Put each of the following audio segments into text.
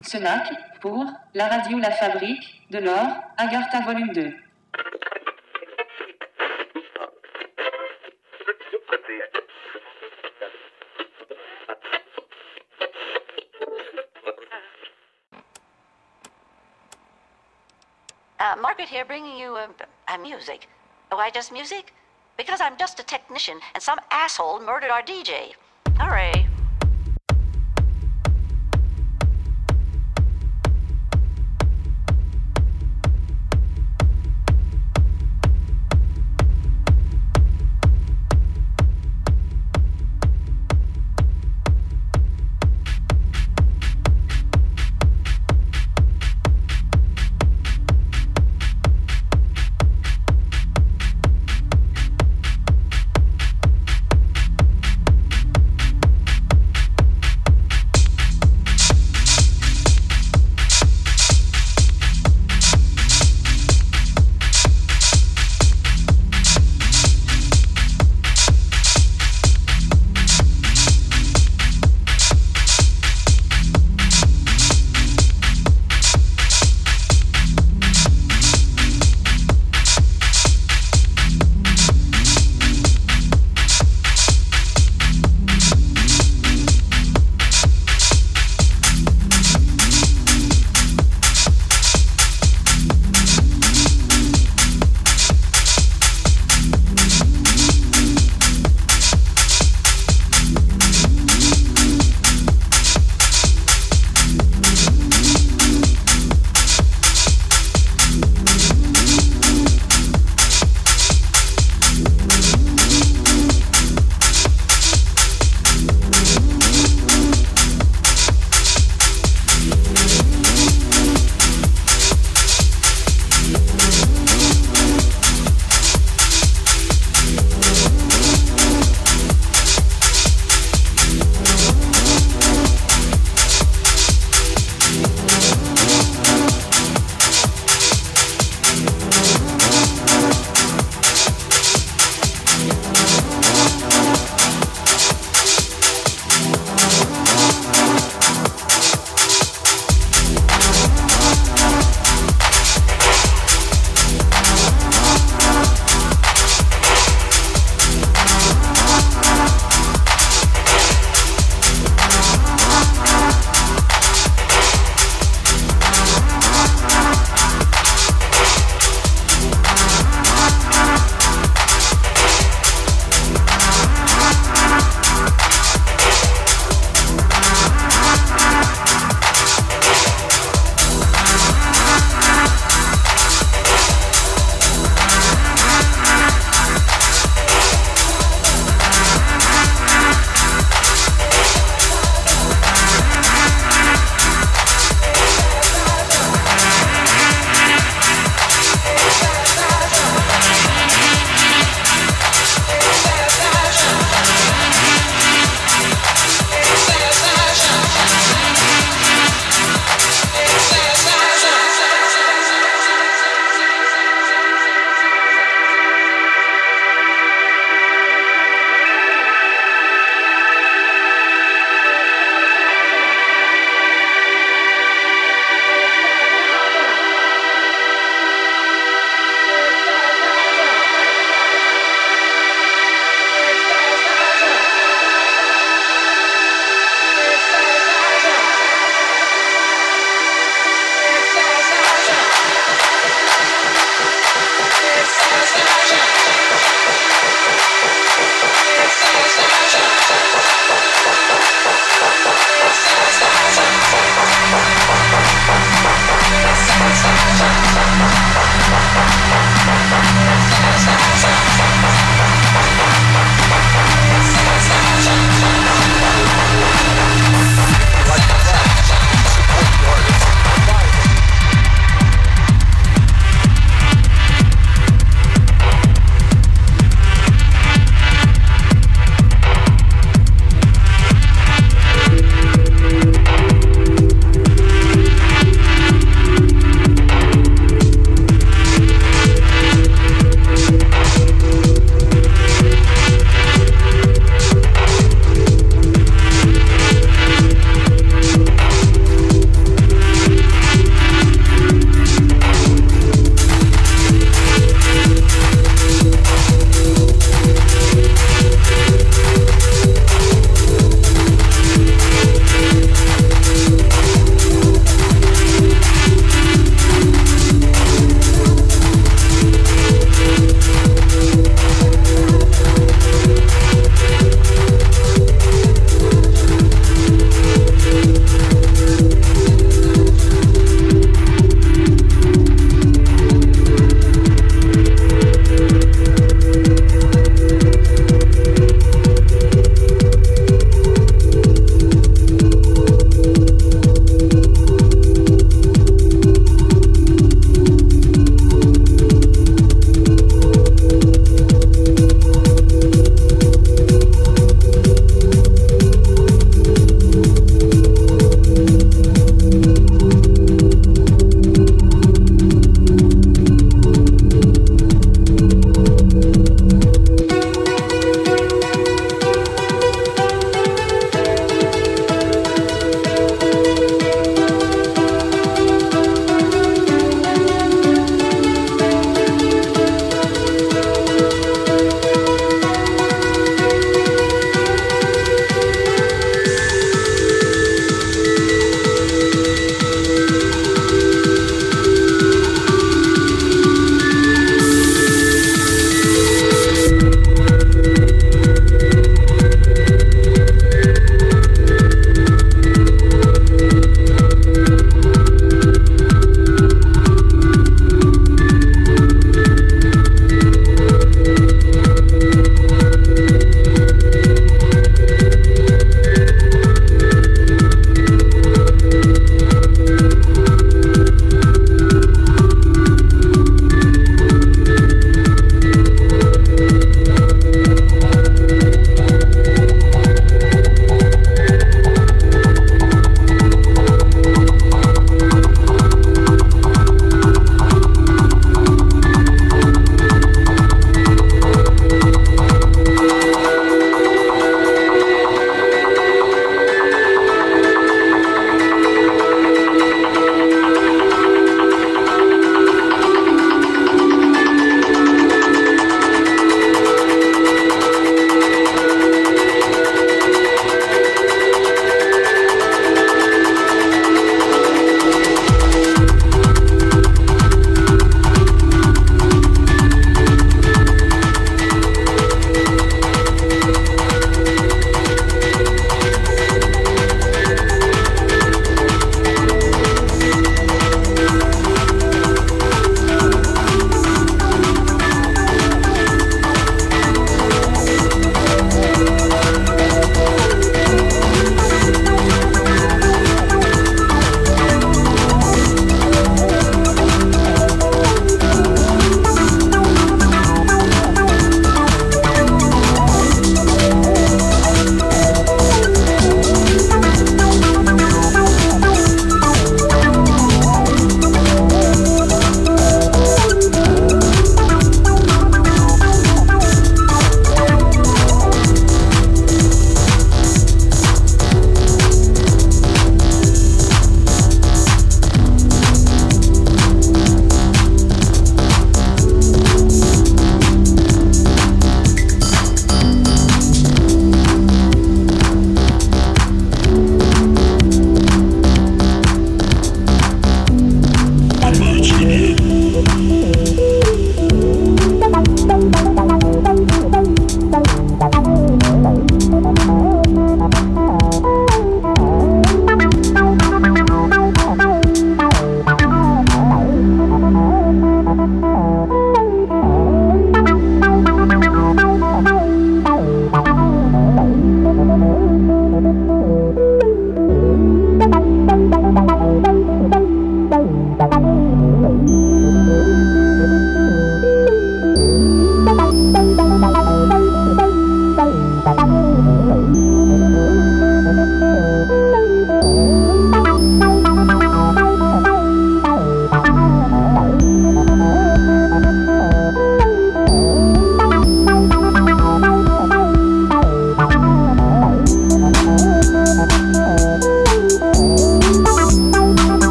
Senac, pour la radio La Fabrik, de l'or, Agartha volume 2. Uh, Margaret here, bringing you uh, uh, music. Why just music? Because I'm just a technician, and some asshole murdered our DJ. Hooray.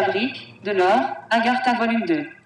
Fabrique, de l'or, Agartha volume 2.